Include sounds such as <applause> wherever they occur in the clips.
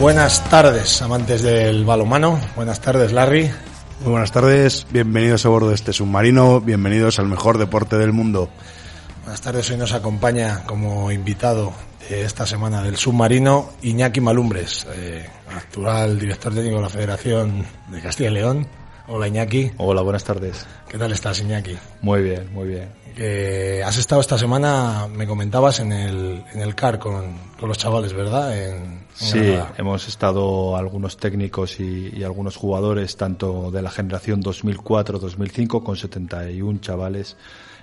Buenas tardes, amantes del balomano. Buenas tardes, Larry. Muy buenas tardes, bienvenidos a bordo de este submarino, bienvenidos al mejor deporte del mundo. Buenas tardes, hoy nos acompaña como invitado de esta semana del submarino Iñaki Malumbres, eh, actual director técnico de la Federación de Castilla y León. Hola Iñaki. Hola, buenas tardes. ¿Qué tal estás Iñaki? Muy bien, muy bien. Eh, has estado esta semana, me comentabas, en el, en el CAR con, con los chavales, ¿verdad? En, en Sí, Granada. hemos estado algunos técnicos y, y algunos jugadores, tanto de la generación 2004-2005, con 71 chavales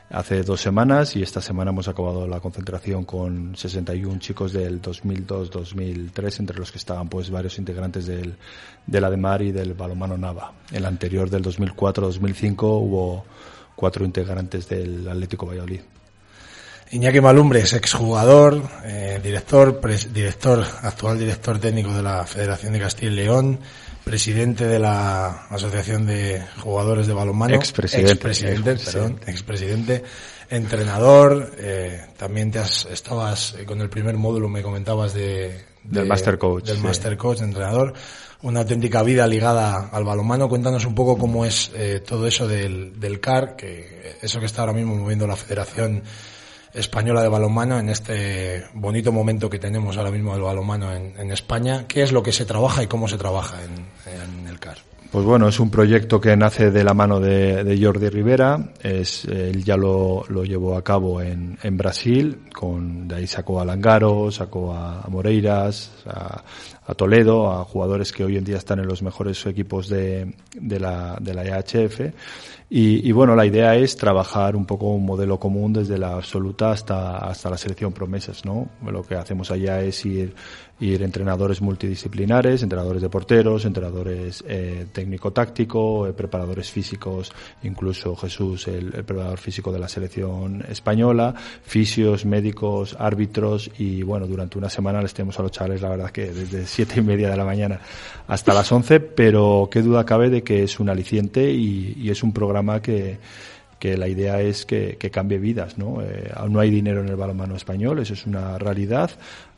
hace dos semanas y esta semana hemos acabado la concentración con 61 chicos del 2002-2003, entre los que estaban pues varios integrantes del, del Ademar y del Balomano Nava. El anterior del 2004-2005 hubo cuatro integrantes del Atlético Valladolid. Iñaki Malumbres, exjugador, eh, director, pres- director, actual director técnico de la Federación de Castilla y León, presidente de la Asociación de Jugadores de Balonmano. Expresidente. Expresidente, Expresidente. perdón, expresidente, entrenador, eh, también te has, estabas eh, con el primer módulo, me comentabas de, Del de- Master Coach, Del sí. Master Coach, entrenador. Una auténtica vida ligada al balonmano. Cuéntanos un poco cómo es eh, todo eso del, del CAR, que eso que está ahora mismo moviendo la Federación Española de Balonmano en este bonito momento que tenemos ahora mismo del balonmano en, España. ¿Qué es lo que se trabaja y cómo se trabaja en, el CAR? Pues bueno, es un proyecto que nace de la mano de, de Jordi Rivera. Es, él ya lo, lo llevó a cabo en, en Brasil. Con, de ahí sacó a Langaro, sacó a, a Moreiras, a, a Toledo, a jugadores que hoy en día están en los mejores equipos de, la, de la EHF. Y, bueno, la idea es trabajar un poco un modelo común desde la absoluta hasta, hasta la selección promesas, ¿no? Lo que hacemos allá es ir, ir entrenadores multidisciplinares, entrenadores de porteros, entrenadores eh, técnico-táctico, eh, preparadores físicos, incluso Jesús, el, el preparador físico de la selección española, fisios, médicos, árbitros y bueno, durante una semana les tenemos a los chavales, la verdad que desde siete y media de la mañana hasta las once, pero qué duda cabe de que es un aliciente y, y es un programa que, que la idea es que, que cambie vidas, ¿no? Eh, no hay dinero en el balonmano español, eso es una realidad.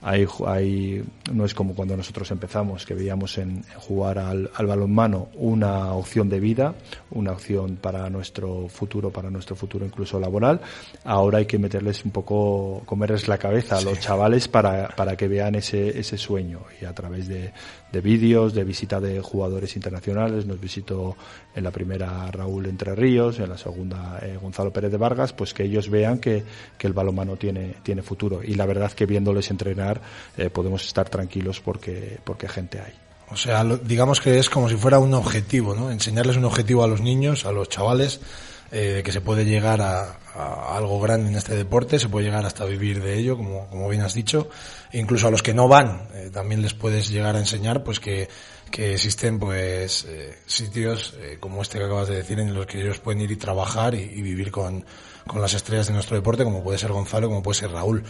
Hay, hay, no es como cuando nosotros empezamos, que veíamos en, en jugar al, al balonmano una opción de vida, una opción para nuestro futuro, para nuestro futuro incluso laboral. Ahora hay que meterles un poco, comerles la cabeza a los chavales para, para que vean ese, ese sueño y a través de, de vídeos, de visita de jugadores internacionales, nos visitó en la primera Raúl Entre Ríos, en la segunda eh, Gonzalo Pérez de Vargas, pues que ellos vean que, que el balonmano tiene, tiene futuro. Y la verdad que viéndoles entrenar eh, podemos estar tranquilos porque, porque gente hay. O sea, lo- digamos que es como si fuera un objetivo, ¿no? Enseñarles un objetivo a los niños, a los chavales, eh, que se puede llegar a, a algo grande en este deporte, se puede llegar hasta vivir de ello, como, como bien has dicho. E incluso a los que no van, eh, también les puedes llegar a enseñar, pues que, que existen, pues, eh, sitios eh, como este que acabas de decir, en los que ellos pueden ir y trabajar y, y vivir con, con las estrellas de nuestro deporte, como puede ser Gonzalo, como puede ser Raúl.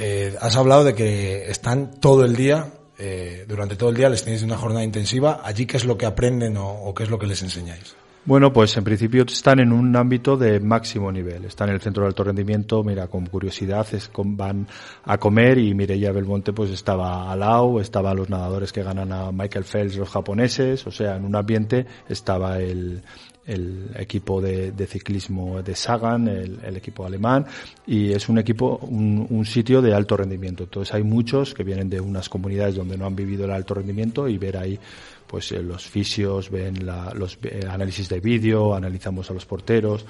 Eh, has hablado de que están todo el día eh, durante todo el día les tenéis una jornada intensiva. ¿Allí qué es lo que aprenden o, o qué es lo que les enseñáis? Bueno, pues en principio están en un ámbito de máximo nivel. Están en el centro de alto rendimiento, mira, con curiosidad es, van a comer y Mireia Belmonte pues estaba al lado, estaban los nadadores que ganan a Michael Phelps, los japoneses, o sea, en un ambiente estaba el, el equipo de, ciclismo de Sagan, el, equipo alemán, y es un equipo, un, un, sitio de alto rendimiento. Entonces hay muchos que vienen de unas comunidades donde no han vivido el alto rendimiento y ver ahí pues eh, los fisios ven los eh, análisis de vídeo, analizamos a los porteros,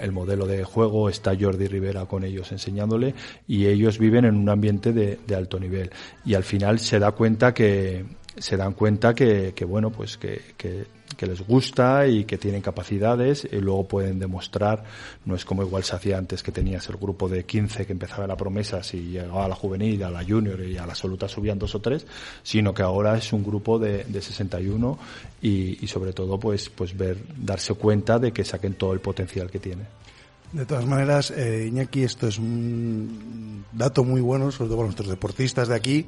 el modelo de juego, está Jordi Rivera con ellos enseñándole y ellos viven en un ambiente de, de alto nivel. Y al final se da cuenta que se dan cuenta que, que bueno pues que, que les gusta y que tienen capacidades y luego pueden demostrar, no es como igual se hacía antes que tenías el grupo de 15 que empezaba la promesa, si llegaba a la juvenil, a la junior y a la absoluta subían dos o tres, sino que ahora es un grupo de, de 61 y, y sobre todo pues, pues ver, darse cuenta de que saquen todo el potencial que tiene. De todas maneras, eh, Iñaki, esto es un dato muy bueno, sobre todo para nuestros deportistas de aquí,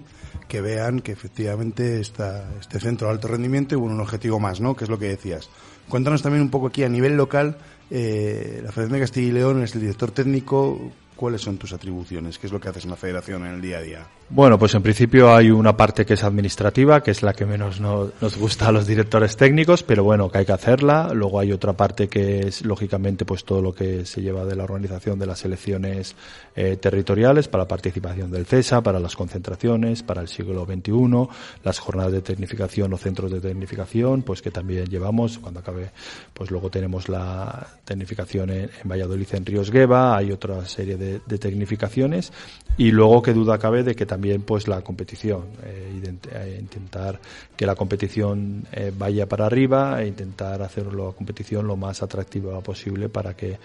que vean que efectivamente está este centro de alto rendimiento y un objetivo más, ¿no? Que es lo que decías. Cuéntanos también un poco aquí a nivel local, eh, la Federación de Castilla y León es el director técnico, ¿Cuáles son tus atribuciones? ¿Qué es lo que haces en la federación en el día a día? Bueno, pues en principio hay una parte que es administrativa, que es la que menos nos gusta a los directores técnicos, pero bueno, que hay que hacerla. Luego hay otra parte que es, lógicamente, pues todo lo que se lleva de la organización de las elecciones eh, territoriales para la participación del CESA, para las concentraciones, para el siglo XXI, las jornadas de tecnificación o centros de tecnificación, pues que también llevamos. Cuando acabe, pues luego tenemos la tecnificación en, en Valladolid, en Ríos Gueva, hay otra serie de de, tecnificaciones y luego que duda cabe de que también pues la competición eh, eh, intentar que la competición eh, vaya para arriba e intentar hacer la competición lo más atractiva posible para que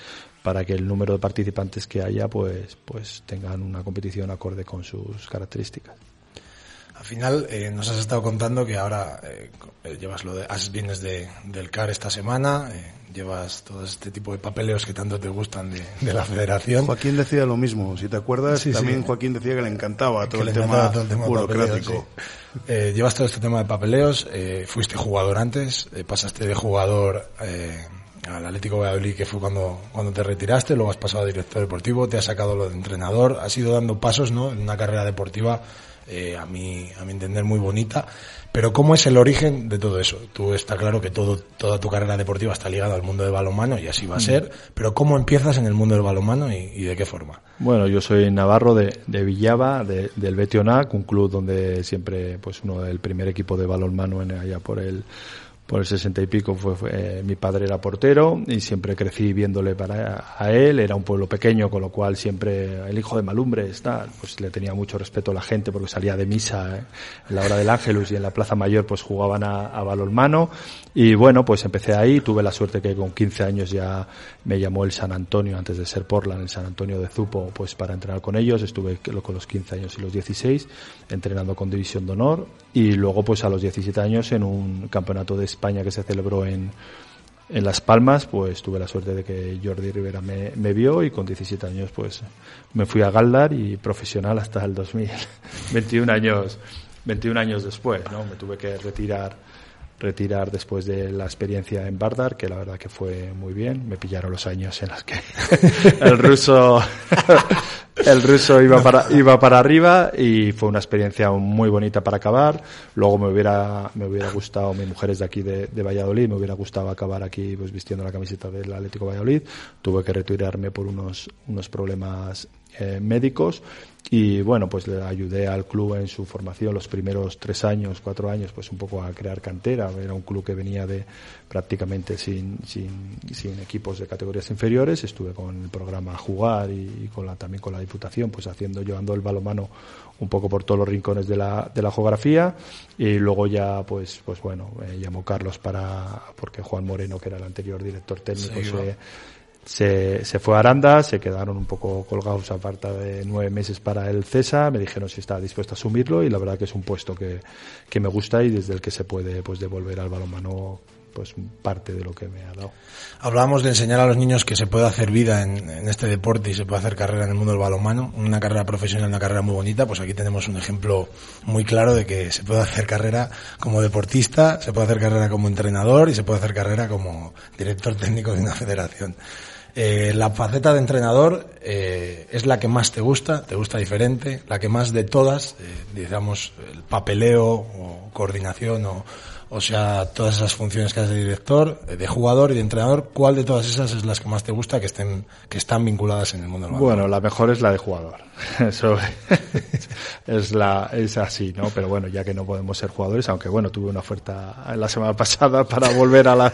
para que el número de participantes que haya pues pues tengan una competición acorde con sus características al final nos has estado contando que ahora llevas lo de vienes de, del CAR esta semana llevas todo este tipo de papeleos que tanto te gustan de, la federación. Joaquín decía lo mismo, si te acuerdas, también Joaquín decía que le encantaba todo, el tema, burocrático. Eh, llevas todo este tema de papeleos, eh, fuiste jugador antes, eh, pasaste de jugador al Atlético Valladolid, que fue cuando, cuando te retiraste, luego has pasado a director deportivo, te has sacado lo de entrenador, has ido dando pasos ¿no? en una carrera deportiva eh, a, mi, a mi entender muy bonita. Pero ¿cómo es el origen de todo eso? Tú está claro que todo, toda tu carrera deportiva está ligada al mundo del balonmano y así va a mm. ser, pero ¿cómo empiezas en el mundo del balonmano y, de qué forma? Bueno, yo soy navarro de, de Villaba, del Betionac, un club donde siempre, pues uno del primer equipo de balonmano en, allá por el por el sesenta y pico fue, eh, mi padre era portero y siempre crecí viéndole para a él. Era un pueblo pequeño con lo cual siempre el hijo de Malumbre está pues le tenía mucho respeto a la gente porque salía de misa eh, en la hora del Ángelus y en la Plaza Mayor pues jugaban a, a balonmano. Y bueno pues empecé ahí. Tuve la suerte que con 15 años ya me llamó el San Antonio antes de ser Portland el San Antonio de Zupo pues para entrenar con ellos. Estuve con los 15 años y los 16 entrenando con División de Honor. Y luego pues a los 17 años en un campeonato de España que se celebró en, en Las Palmas, pues tuve la suerte de que Jordi Rivera me, vio y con 17 años pues me fui a Galdar y profesional hasta el 2000, 21 años, 21 años después, ¿no? Me tuve que retirar retirar después de la experiencia en Bardar, que la verdad que fue muy bien. Me pillaron los años en los que <laughs> el ruso el ruso iba para, iba para arriba y fue una experiencia muy bonita para acabar. Luego me hubiera, me hubiera gustado, mi mujer es de aquí de, de Valladolid, me hubiera gustado acabar aquí pues vistiendo la camiseta del Atlético Valladolid. Tuve que retirarme por unos, unos problemas eh, médicos y bueno, pues le ayudé al club en su formación los primeros tres años, cuatro años, pues un poco a crear cantera. Era un club que venía de prácticamente sin, sin, sin equipos de categorías inferiores. Estuve con el programa Jugar y, con la, también con la Diputación, pues haciendo, llevando el balomano un poco por todos los rincones de la, de la geografía. Y luego ya, pues, pues bueno, llamó Carlos para, porque Juan Moreno, que era el anterior director técnico, se, se, se, fue a Aranda, se quedaron un poco colgados a falta de nueve meses para el CESA, me dijeron si estaba dispuesto a asumirlo y la verdad que es un puesto que, que me gusta y desde el que se puede pues devolver al balonmano pues parte de lo que me ha dado. Hablábamos de enseñar a los niños que se puede hacer vida en, en, este deporte y se puede hacer carrera en el mundo del balonmano, una carrera profesional, una carrera muy bonita, pues aquí tenemos un ejemplo muy claro de que se puede hacer carrera como deportista, se puede hacer carrera como entrenador y se puede hacer carrera como director técnico de una <laughs> federación. Eh, la faceta de entrenador eh, es la que más te gusta, te gusta diferente, la que más de todas, eh, digamos, el papeleo o coordinación o, o sea, todas esas funciones que haces de director, de jugador y de entrenador, ¿cuál de todas esas es las que más te gusta que estén que están vinculadas en el mundo del Bueno, la mejor es la de jugador. <laughs> Eso es la es así, ¿no? Pero bueno, ya que no podemos ser jugadores, aunque bueno, tuve una oferta la semana <laughs> pasada para volver a, la,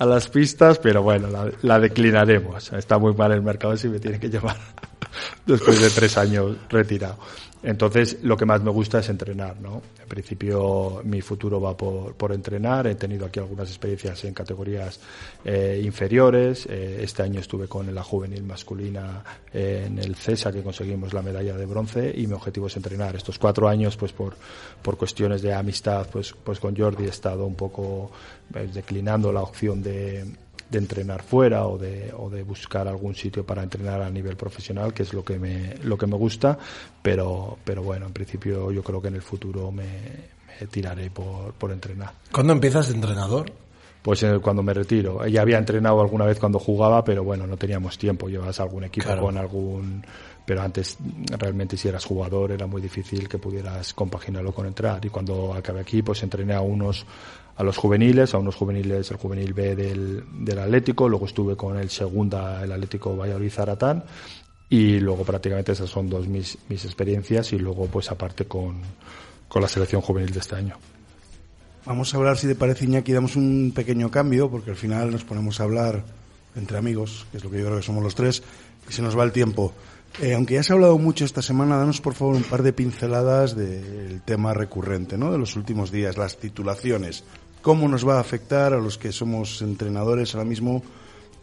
a las pistas, pero bueno, la, la declinaremos. Está muy mal el mercado si me tiene que llevar <laughs> después de tres años retirado. Entonces, lo que más me gusta es entrenar, ¿no? En principio, mi futuro va por, por entrenar. He tenido aquí algunas experiencias en categorías eh, inferiores. Eh, este año estuve con la juvenil masculina eh, en el CESA, que conseguimos la medalla de bronce, y mi objetivo es entrenar. Estos cuatro años, pues por, por cuestiones de amistad, pues, pues con Jordi he estado un poco pues, declinando la opción de de entrenar fuera o de, o de buscar algún sitio para entrenar a nivel profesional, que es lo que me, lo que me gusta, pero, pero bueno, en principio yo creo que en el futuro me, me tiraré por, por entrenar. ¿Cuándo empiezas de entrenador? Pues cuando me retiro. Ya había entrenado alguna vez cuando jugaba, pero bueno, no teníamos tiempo. Llevas algún equipo claro. con algún pero antes realmente si eras jugador era muy difícil que pudieras compaginarlo con entrar y cuando acabé aquí pues entrené a unos a los juveniles, a unos juveniles, el juvenil B del, del Atlético, luego estuve con el segunda, el Atlético Valladolid Zaratán, y luego prácticamente esas son dos mis, mis experiencias, y luego pues aparte con, con la selección juvenil de este año. Vamos a hablar, si te parece, Iñaki, damos un pequeño cambio, porque al final nos ponemos a hablar entre amigos, que es lo que yo creo que somos los tres, y se nos va el tiempo. Eh, aunque ya se ha hablado mucho esta semana, danos por favor un par de pinceladas del tema recurrente, ¿no? De los últimos días, las titulaciones. ¿Cómo nos va a afectar a los que somos entrenadores ahora mismo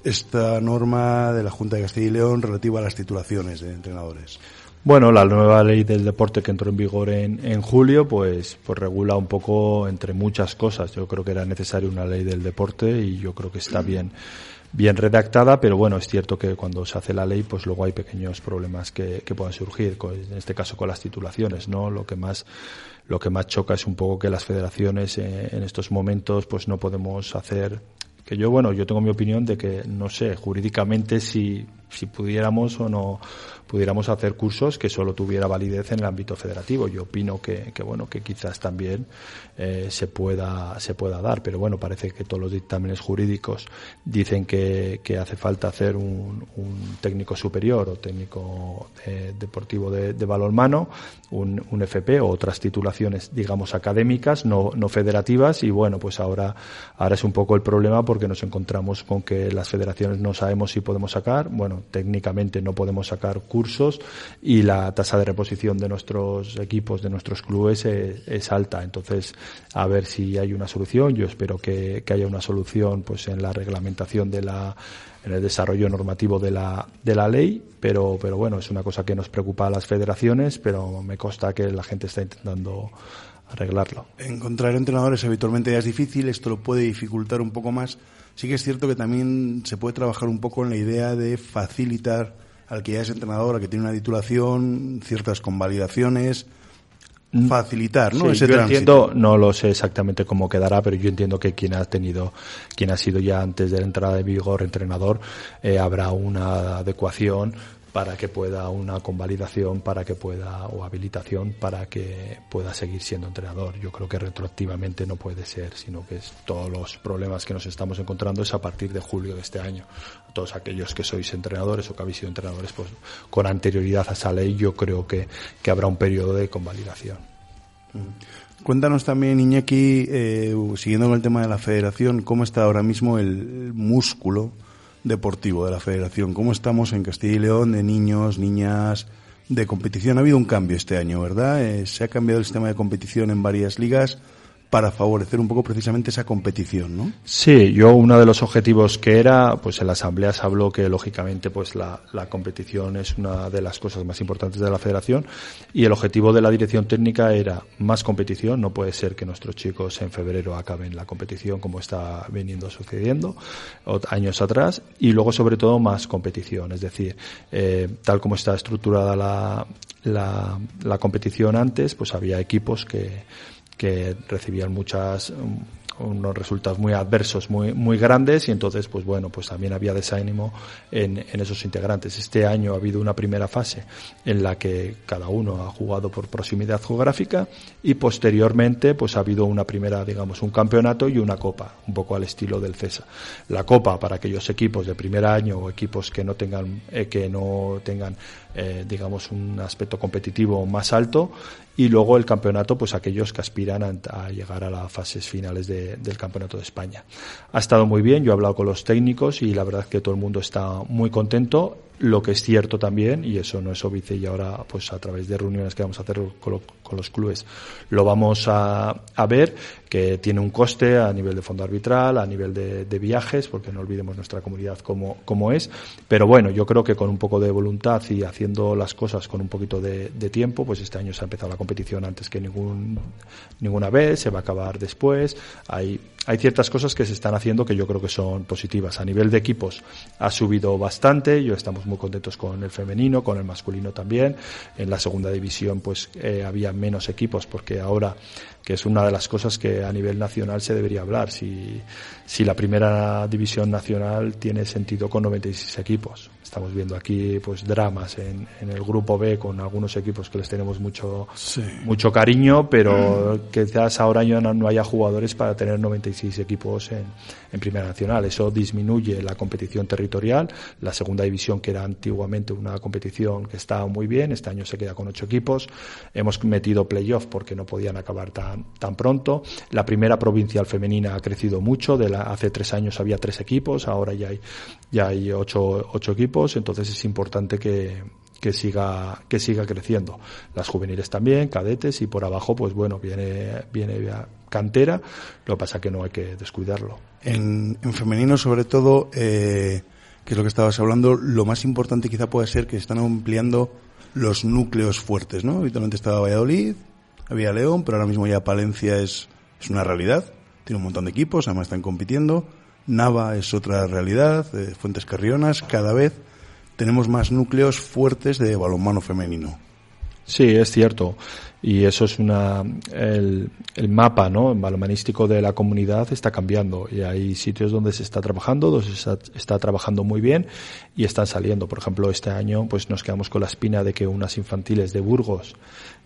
esta norma de la Junta de Castilla y León relativa a las titulaciones de entrenadores? Bueno, la nueva ley del deporte que entró en vigor en, en, julio, pues, pues regula un poco entre muchas cosas. Yo creo que era necesaria una ley del deporte y yo creo que está bien, bien redactada, pero bueno, es cierto que cuando se hace la ley, pues luego hay pequeños problemas que, que puedan surgir, en este caso con las titulaciones, ¿no? Lo que más lo que más choca es un poco que las federaciones eh, en estos momentos pues no podemos hacer que yo bueno yo tengo mi opinión de que no sé jurídicamente si si pudiéramos o no pudiéramos hacer cursos que solo tuviera validez en el ámbito federativo. Yo opino que, que bueno, que quizás también eh, se pueda, se pueda dar, pero bueno, parece que todos los dictámenes jurídicos dicen que, que hace falta hacer un, un, técnico superior o técnico eh, deportivo de, de balonmano, un, un, FP o otras titulaciones, digamos, académicas, no, no federativas, y bueno, pues ahora, ahora es un poco el problema porque nos encontramos con que las federaciones no sabemos si podemos sacar, bueno, técnicamente no podemos sacar cursos y la tasa de reposición de nuestros equipos, de nuestros clubes es, es alta. Entonces, a ver si hay una solución. Yo espero que, que, haya una solución pues en la reglamentación de la en el desarrollo normativo de la, de la ley, pero, pero bueno, es una cosa que nos preocupa a las federaciones, pero me consta que la gente está intentando arreglarlo. Encontrar entrenadores habitualmente ya es difícil, esto lo puede dificultar un poco más. Sí que es cierto que también se puede trabajar un poco en la idea de facilitar al que ya es entrenador, al que tiene una titulación, ciertas convalidaciones, facilitar, ¿no? Sí, Ese yo tránsito. entiendo, no lo sé exactamente cómo quedará, pero yo entiendo que quien ha tenido, quien ha sido ya antes de la entrada de vigor entrenador, eh, habrá una adecuación para que pueda una convalidación, para que pueda, o habilitación, para que pueda seguir siendo entrenador. Yo creo que retroactivamente no puede ser, sino que es todos los problemas que nos estamos encontrando es a partir de julio de este año. Todos aquellos que sois entrenadores o que habéis sido entrenadores, pues con anterioridad a esa ley, yo creo que, que habrá un periodo de convalidación. Cuéntanos también, Iñaki, eh, siguiendo con el tema de la federación, cómo está ahora mismo el músculo deportivo de la federación. ¿Cómo estamos en Castilla y León de niños, niñas, de competición? Ha habido un cambio este año, ¿verdad? Eh, se ha cambiado el sistema de competición en varias ligas, para favorecer un poco precisamente esa competición, ¿no? Sí, yo uno de los objetivos que era, pues en la asamblea se habló que lógicamente pues la, la competición es una de las cosas más importantes de la federación y el objetivo de la dirección técnica era más competición, no puede ser que nuestros chicos en febrero acaben la competición como está veniendo sucediendo años atrás y luego sobre todo más competición, es decir, eh, tal como está estructurada la, la, la competición antes, pues había equipos que que recibían muchas unos resultados muy adversos, muy, muy grandes y entonces, pues bueno, pues también había desánimo en, en esos integrantes. Este año ha habido una primera fase en la que cada uno ha jugado por proximidad geográfica y posteriormente, pues ha habido una primera, digamos, un campeonato y una copa, un poco al estilo del CESA. La copa para aquellos equipos de primer año o equipos que no tengan, eh, que no tengan eh, digamos, un aspecto competitivo más alto y luego el campeonato, pues aquellos que aspiran a, llegar a las fases finales del campeonato de España. Ha estado muy bien, yo he hablado con los técnicos y la verdad es que todo el mundo está muy contento. Lo que es cierto también, y eso no es óbice y ahora pues a través de reuniones que vamos a hacer con, los clubes lo vamos a, a, ver, que tiene un coste a nivel de fondo arbitral, a nivel de, de viajes, porque no olvidemos nuestra comunidad como, como es. Pero bueno, yo creo que con un poco de voluntad y haciendo las cosas con un poquito de, de tiempo, pues este año se ha empezado la competición antes que ningún, ninguna vez, se va a acabar después. Hay, hay ciertas cosas que se están haciendo que yo creo que son positivas. A nivel de equipos ha subido bastante, yo estamos muy contentos con el femenino, con el masculino también. En la segunda división pues eh, había menos equipos porque ahora que es una de las cosas que a nivel nacional se debería hablar. Si, si la primera división nacional tiene sentido con 96 equipos. Estamos viendo aquí pues dramas en, en el grupo B con algunos equipos que les tenemos mucho, mucho cariño, pero mm. quizás ahora ya no, no, haya jugadores para tener 96 equipos en, en Primera Nacional. Eso disminuye la competición territorial. La segunda división, que era antiguamente una competición que estaba muy bien, este año se queda con ocho equipos. Hemos metido playoff porque no podían acabar tan, tan pronto. La primera provincial femenina ha crecido mucho. De la, hace tres años había tres equipos, ahora ya hay, ya hay ocho, ocho equipos. Entonces es importante que, que siga que siga creciendo. Las juveniles también cadetes y por abajo pues bueno viene viene cantera lo que pasa que no hay que descuidarlo. En, en femenino sobre todo eh, que es lo que estabas hablando lo más importante quizá puede ser que están ampliando los núcleos fuertes no habitualmente estaba Valladolid había León pero ahora mismo ya Palencia es es una realidad. Tiene un montón de equipos además están compitiendo. Nava es otra realidad eh, Fuentes Carrionas cada vez tenemos más núcleos fuertes de balonmano femenino. Sí, es cierto. Y eso es una, el, el mapa, ¿no? Balonmanístico de la comunidad está cambiando y hay sitios donde se está trabajando, donde se está, está, trabajando muy bien y están saliendo. Por ejemplo, este año, pues nos quedamos con la espina de que unas infantiles de Burgos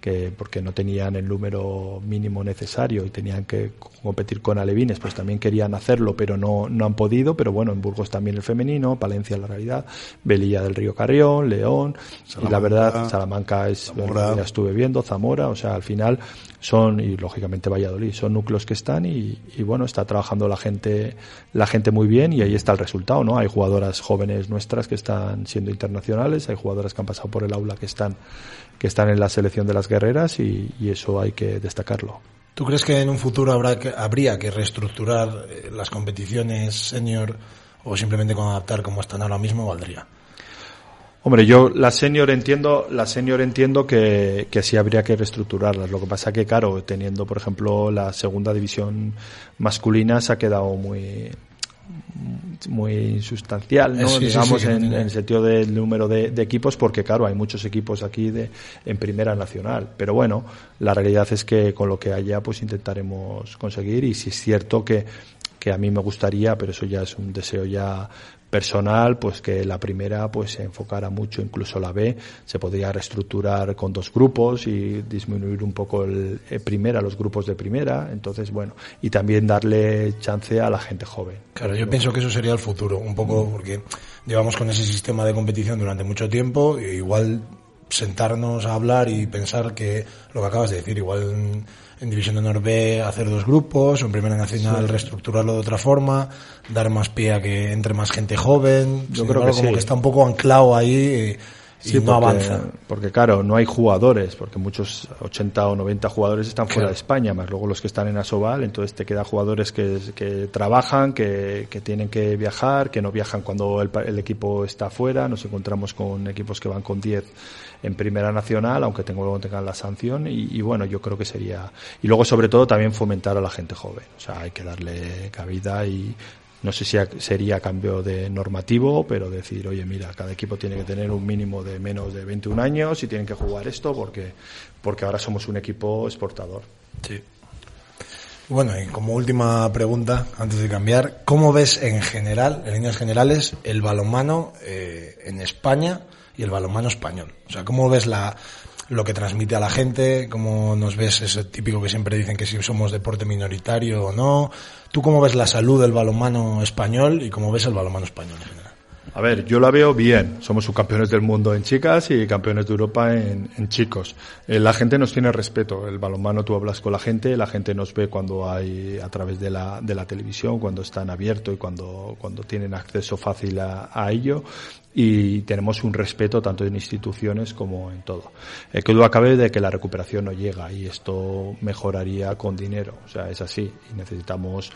que porque no tenían el número mínimo necesario y tenían que competir con alevines, pues también querían hacerlo, pero no, no han podido, pero bueno, en Burgos también el femenino, Palencia la realidad, Velilla del Río Carrión, León, y la verdad, Salamanca es, Zamora. ya estuve viendo, Zamora, o sea, al final son, y lógicamente Valladolid, son núcleos que están y, bueno, está trabajando la gente, la gente muy bien y ahí está el resultado, ¿no? Hay jugadoras jóvenes nuestras que están siendo internacionales, hay jugadoras que han pasado por el aula que están que están en la selección de las guerreras y, y eso hay que destacarlo. ¿Tú crees que en un futuro habrá que, habría que reestructurar eh, las competiciones senior o simplemente con adaptar como están ahora mismo valdría? Hombre, yo la senior entiendo, la senior entiendo que, que sí habría que reestructurarlas. Lo que pasa que, claro, teniendo, por ejemplo, la segunda división masculina se ha quedado muy, muy sustancial, ¿no? Sí, digamos, sí, sí, en, en, el sentido del número de, de, equipos, porque claro, hay muchos equipos aquí de, en primera nacional. Pero bueno, la realidad es que con lo que haya, pues intentaremos conseguir. Y si es cierto que, que a mí me gustaría, pero eso ya es un deseo ya personal, pues que la primera pues se enfocara mucho, incluso la B, se podría reestructurar con dos grupos y disminuir un poco el, el primera, los grupos de primera, entonces bueno, y también darle chance a la gente joven. Claro, yo pienso que eso sería el futuro, un poco porque llevamos con ese sistema de competición durante mucho tiempo, e igual sentarnos a hablar y pensar que lo que acabas de decir, igual en División de Honor B hacer dos grupos, o en Primera Nacional sí. reestructurarlo de otra forma, dar más pie a que entre más gente joven. Yo creo que como que está un poco anclado ahí y no avanza. Porque claro, no hay jugadores, porque muchos 80 o 90 jugadores están fuera de España, más luego los que están en Asobal, entonces te quedan jugadores que, que trabajan, que, que, tienen que viajar, que no viajan cuando el, el, equipo está fuera, nos encontramos con equipos que van con 10 en Primera Nacional, aunque tengo, luego tengan la sanción, y, y bueno, yo creo que sería... Y luego sobre todo también fomentar a la gente joven, o sea, hay que darle cabida y no sé si sería cambio de normativo, pero decir, oye, mira, cada equipo tiene que tener un mínimo de menos de 21 años y tienen que jugar esto porque, porque ahora somos un equipo exportador. Sí. Bueno, y como última pregunta, antes de cambiar, ¿cómo ves en general, en líneas generales, el balonmano eh, en España y el balonmano español? O sea, ¿cómo ves la, lo que transmite a la gente, cómo nos ves ese típico que siempre dicen que si somos deporte minoritario o no. ¿Tú cómo ves la salud del balonmano español y cómo ves el balonmano español en general? A ver, yo la veo bien. Somos subcampeones del mundo en chicas y campeones de Europa en, chicos. Eh, la gente nos tiene respeto. El balonmano tú hablas con la gente, la gente nos ve cuando hay a través de la, de la televisión, cuando están abiertos y cuando, cuando tienen acceso fácil a, a ello y tenemos un respeto tanto en instituciones como en todo. Eh, que duda cabe de que la recuperación no llega y esto mejoraría con dinero. O sea, es así. Y necesitamos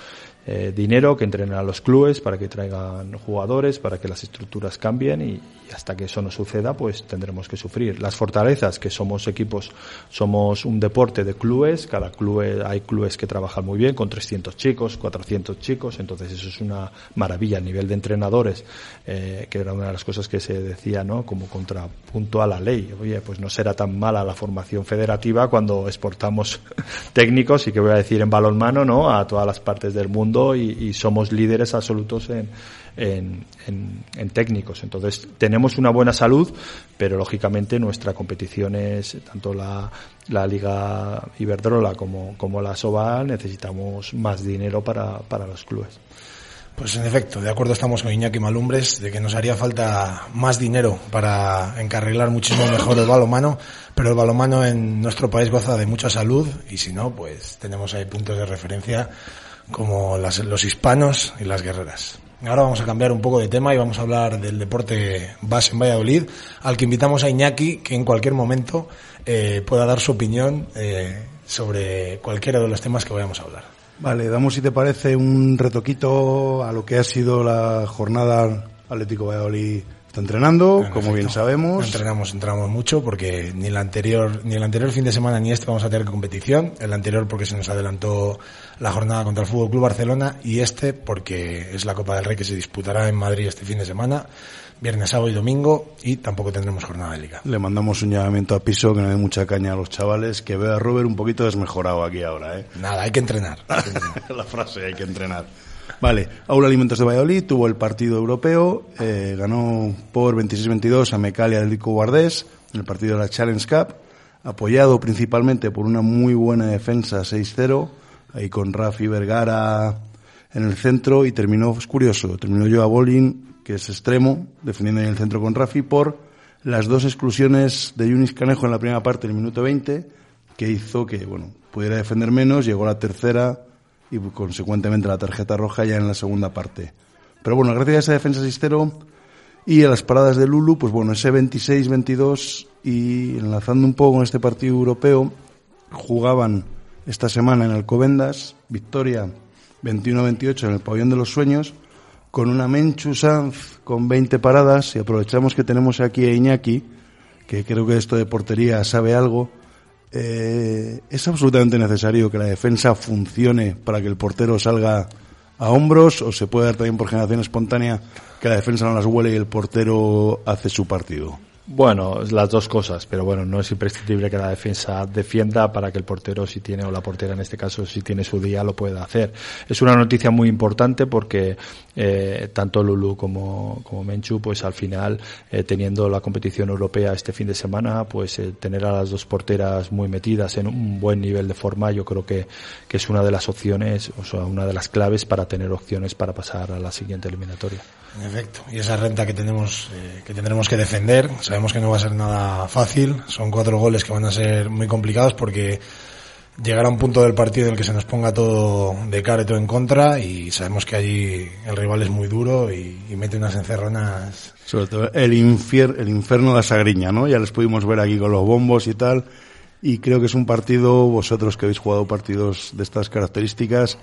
eh, dinero que entrenen a los clubes para que traigan jugadores, para que las estructuras cambien y, hasta que eso no suceda, pues tendremos que sufrir. Las fortalezas, que somos equipos, somos un deporte de clubes, cada club, hay clubes que trabajan muy bien con 300 chicos, 400 chicos, entonces eso es una maravilla a nivel de entrenadores, eh, que era una de las cosas que se decía, ¿no? Como contrapunto a la ley. Oye, pues no será tan mala la formación federativa cuando exportamos <laughs> técnicos y que voy a decir en balonmano, ¿no? A todas las partes del mundo y, somos líderes absolutos en, en, en, en, técnicos. Entonces, tenemos una buena salud, pero lógicamente nuestra competición es tanto la, la Liga Iberdrola como, como la Sobal, necesitamos más dinero para, para los clubes. Pues en efecto, de acuerdo estamos con Iñaki Malumbres de que nos haría falta más dinero para encarrilar muchísimo mejor el balomano, pero el balomano en nuestro país goza de mucha salud y si no, pues tenemos ahí puntos de referencia como las, los hispanos y las guerreras. Ahora vamos a cambiar un poco de tema y vamos a hablar del deporte base en Valladolid, al que invitamos a Iñaki, que en cualquier momento eh, pueda dar su opinión eh, sobre cualquiera de los temas que vayamos a hablar. Vale, damos si te parece un retoquito a lo que ha sido la jornada Atlético Valladolid está entrenando, en como efecto, bien sabemos. Entrenamos, entrenamos mucho porque ni el anterior, ni el anterior fin de semana ni este vamos a tener competición. El anterior porque se nos adelantó la jornada contra el Fútbol Club Barcelona y este porque es la Copa del Rey que se disputará en Madrid este fin de semana, viernes, sábado y domingo y tampoco tendremos jornada de liga. Le mandamos un llamamiento a Piso que no dé mucha caña a los chavales, que vea a Robert un poquito desmejorado aquí ahora, ¿eh? Nada, hay que entrenar. Hay que entrenar. <laughs> la frase, hay que entrenar. Vale, Aula Alimentos de Valladolid tuvo el partido europeo, eh, ganó por 26-22 a Mecalia del Guardés en el partido de la Challenge Cup, apoyado principalmente por una muy buena defensa 6-0, ahí con Rafi Vergara en el centro y terminó, es curioso, terminó yo a Bolin, que es extremo, defendiendo en el centro con Rafi por las dos exclusiones de Yunis Canejo en la primera parte, en el minuto 20, que hizo que, bueno, pudiera defender menos, llegó la tercera y consecuentemente la tarjeta roja ya en la segunda parte. Pero bueno, gracias a esa defensa sistero y a las paradas de Lulu, pues bueno, ese 26-22 y enlazando un poco con este partido europeo, jugaban esta semana en Alcobendas, victoria 21-28 en el pabellón de los sueños, con una Menchu Sanz con 20 paradas y aprovechamos que tenemos aquí a Iñaki, que creo que esto de portería sabe algo, eh, ¿es absolutamente necesario que la defensa funcione para que el portero salga a hombros o se puede dar también por generación espontánea que la defensa no las huele y el portero hace su partido? Bueno, las dos cosas, pero bueno, no es imprescindible que la defensa defienda para que el portero si tiene, o la portera en este caso, si tiene su día, lo pueda hacer. Es una noticia muy importante porque eh, tanto Lulu como, como Menchu, pues al final, eh, teniendo la competición europea este fin de semana, pues eh, tener a las dos porteras muy metidas en un buen nivel de forma, yo creo que, que es una de las opciones, o sea, una de las claves para tener opciones para pasar a la siguiente eliminatoria. En efecto, y esa renta que tenemos, eh, que tendremos que defender, sabemos que no va a ser nada fácil, son cuatro goles que van a ser muy complicados porque llegar a un punto del partido en el que se nos ponga todo de cara y todo en contra y sabemos que allí el rival es muy duro y, mete unas encerronas. Sobre todo el, infier, el inferno de la Sagriña, ¿no? Ya les pudimos ver aquí con los bombos y tal. Y creo que es un partido, vosotros que habéis jugado partidos de estas características,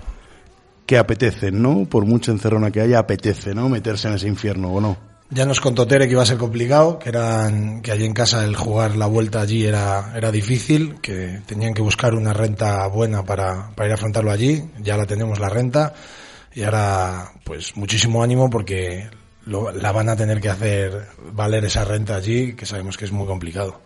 que apetecen, ¿no? Por mucha encerrona que haya, apetece, ¿no? Meterse en ese infierno, ¿o no? Ya nos contó Tere que iba a ser complicado, que eran, que allí en casa el jugar la vuelta allí era, era difícil, que tenían que buscar una renta buena para, para ir a afrontarlo allí. Ya la tenemos la renta. Y ahora, pues muchísimo ánimo porque la van a tener que hacer valer esa renta allí, que sabemos que es muy complicado.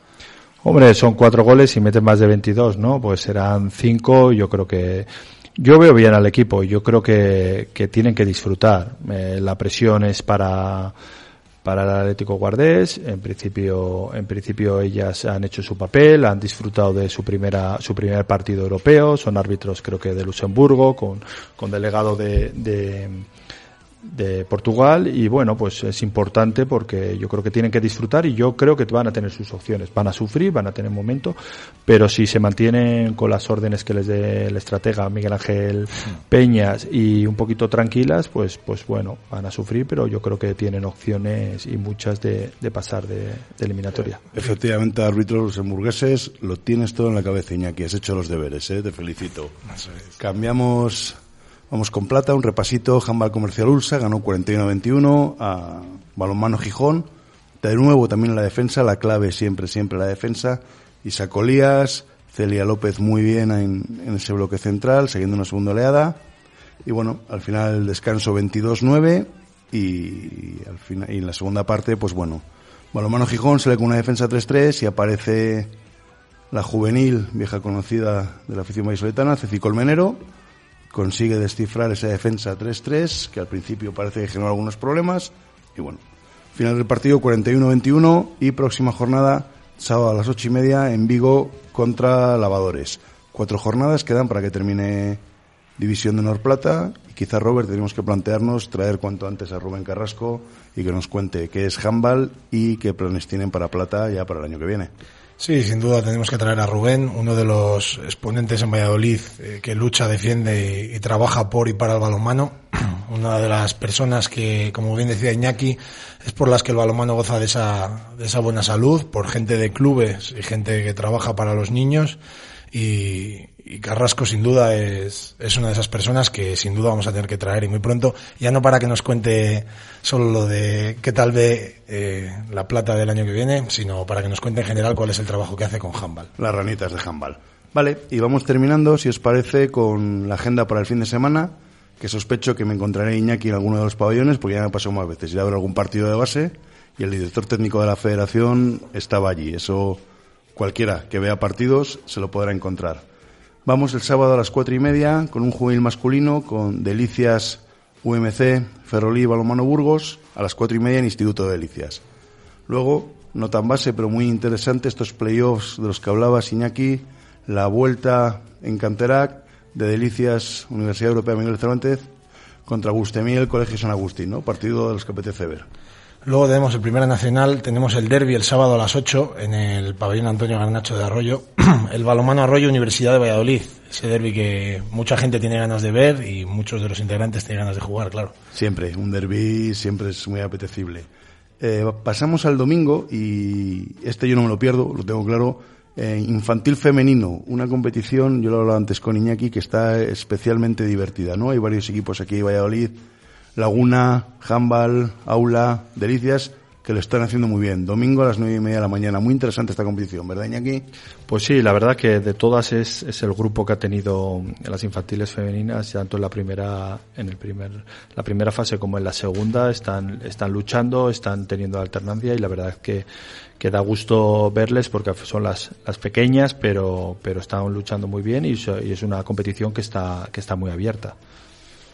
Hombre, son cuatro goles y meten más de 22, ¿no? Pues serán cinco. Yo creo que yo veo bien al equipo. Yo creo que, que tienen que disfrutar. Eh, la presión es para para el Atlético Guardés. En principio, en principio ellas han hecho su papel, han disfrutado de su primera, su primer partido europeo, son árbitros creo que de Luxemburgo, con, con delegado de, de de Portugal y bueno, pues es importante porque yo creo que tienen que disfrutar y yo creo que van a tener sus opciones. Van a sufrir, van a tener momento, pero si se mantienen con las órdenes que les dé el estratega Miguel Ángel Peñas y un poquito tranquilas, pues, pues bueno, van a sufrir, pero yo creo que tienen opciones y muchas de, pasar de, eliminatoria. Efectivamente, árbitros hamburgueses, lo tienes todo en la cabeza, Iñaki, has hecho los deberes, ¿eh? te felicito. Cambiamos Vamos con plata, un repasito. Handball Comercial Ulsa ganó 41-21 a Balonmano Gijón. De nuevo también la defensa, la clave siempre, siempre la defensa. Y Sacolías, Celia López muy bien en, ese bloque central, siguiendo una segunda oleada. Y bueno, al final el descanso 22-9 y, al final, y en la segunda parte, pues bueno, Balonmano Gijón sale con una defensa 3-3 y aparece la juvenil, vieja conocida de la afición vallisoletana, Ceci Colmenero, consigue descifrar esa defensa 3-3, que al principio parece que generó algunos problemas. Y bueno, final del partido 41-21 y próxima jornada, sábado a las ocho y media, en Vigo contra Lavadores. Cuatro jornadas quedan para que termine División de Norplata y quizá Robert tenemos que plantearnos traer cuanto antes a Rubén Carrasco y que nos cuente qué es handball y qué planes tienen para Plata ya para el año que viene. Sí, sin duda tenemos que traer a Rubén, uno de los exponentes en Valladolid eh, que lucha, defiende y, trabaja por y para el balonmano. <clears throat> Una de las personas que, como bien decía Iñaki, es por las que el balonmano goza de esa, de esa buena salud, por gente de clubes y gente que trabaja para los niños y, Carrasco sin duda es, es una de esas personas que sin duda vamos a tener que traer y muy pronto, ya no para que nos cuente solo lo de qué tal ve eh, la plata del año que viene, sino para que nos cuente en general cuál es el trabajo que hace con Handball. Las ranitas de Handball. Vale, y vamos terminando, si os parece, con la agenda para el fin de semana, que sospecho que me encontraré Iñaki en alguno de los pabellones, porque ya me pasado más veces, ir a algún partido de base, y el director técnico de la federación estaba allí, eso Cualquiera que vea partidos se lo podrá encontrar. Vamos el sábado a las cuatro y media con un juvenil masculino con Delicias UMC Ferrolí Balomano Burgos a las cuatro y media en Instituto de Delicias. Luego, no tan base, pero muy interesante, estos playoffs de los que hablaba Iñaki, la vuelta en Canterac de Delicias Universidad Europea Miguel Cervantes contra Agustemiel Colegio San Agustín, ¿no? Partido de los que apetece ver. Luego tenemos el Primera Nacional, tenemos el derby el sábado a las 8 en el pabellón Antonio Garnacho de Arroyo, <clears throat> el balomano Arroyo Universidad de Valladolid, ese derby que mucha gente tiene ganas de ver y muchos de los integrantes tienen ganas de jugar, claro. Siempre, un derby siempre es muy apetecible. Eh, pasamos al domingo y este yo no me lo pierdo, lo tengo claro. Eh, infantil femenino, una competición, yo lo hablaba antes con Iñaki, que está especialmente divertida, ¿no? Hay varios equipos aquí en Valladolid Laguna, Jambal, Aula, Delicias, que lo están haciendo muy bien. Domingo a las nueve y media de la mañana. Muy interesante esta competición, ¿verdad, Iñaki? Pues sí, la verdad que de todas es, es el grupo que ha tenido las infantiles femeninas, tanto en la primera, en el primer, la primera fase como en la segunda, están, están luchando, están teniendo alternancia y la verdad que, que da gusto verles porque son las, las pequeñas, pero, pero están luchando muy bien y, y es una competición que está, que está muy abierta.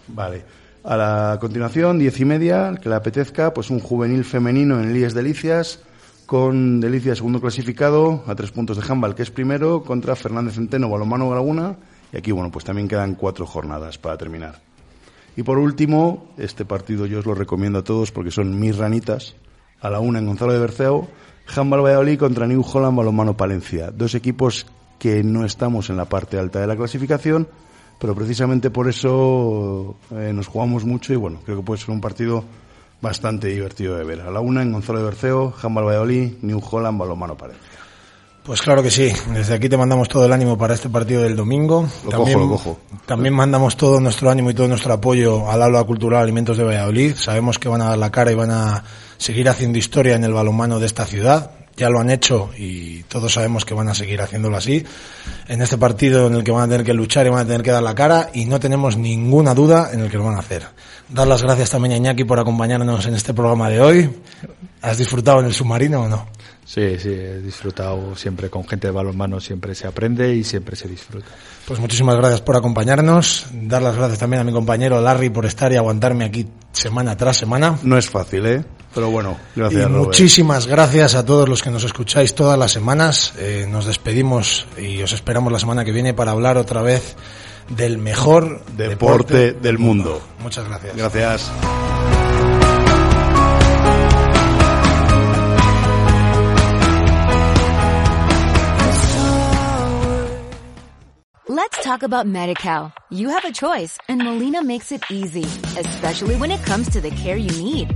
Vale. A la continuación, diez y media, que le apetezca, pues un juvenil femenino en Elías Delicias, con Delicias segundo clasificado, a tres puntos de handball, que es primero, contra Fernández Centeno, Balomano Laguna, y aquí, bueno, pues también quedan cuatro jornadas para terminar. Y por último, este partido yo os lo recomiendo a todos porque son mis ranitas, a la una en Gonzalo de Berceo, handball Valladolid contra New Holland, Balomano Palencia, dos equipos que no estamos en la parte alta de la clasificación, pero precisamente por eso eh, nos jugamos mucho y bueno, creo que puede ser un partido bastante divertido de ver. A la una en Gonzalo de Berceo, Jambal Valladolid, New Holland, Balomano Pared. Pues claro que sí. Desde aquí te mandamos todo el ánimo para este partido del domingo. Lo también, cojo, lo cojo. También mandamos todo nuestro ánimo y todo nuestro apoyo al aula cultural Alimentos de Valladolid. Sabemos que van a dar la cara y van a seguir haciendo historia en el balonmano de esta ciudad. Ya lo han hecho y todos sabemos que van a seguir haciéndolo así. En este partido en el que van a tener que luchar y van a tener que dar la cara y no tenemos ninguna duda en el que lo van a hacer. Dar las gracias también a Iñaki por acompañarnos en este programa de hoy. ¿Has disfrutado en el submarino o no? Sí, sí, he disfrutado siempre con gente de balonmano, siempre se aprende y siempre se disfruta. Pues muchísimas gracias por acompañarnos. Dar las gracias también a mi compañero Larry por estar y aguantarme aquí semana tras semana. No es fácil, ¿eh? Pero bueno, gracias. Y Robert. muchísimas gracias a todos los que nos escucháis todas las semanas. Eh, nos despedimos y os esperamos la semana que viene para hablar otra vez del mejor Deporte del mundo. Muchas gracias. Gracias. Let's talk about MediCal. You have a choice and Molina makes it easy, especially when it comes to the care you need.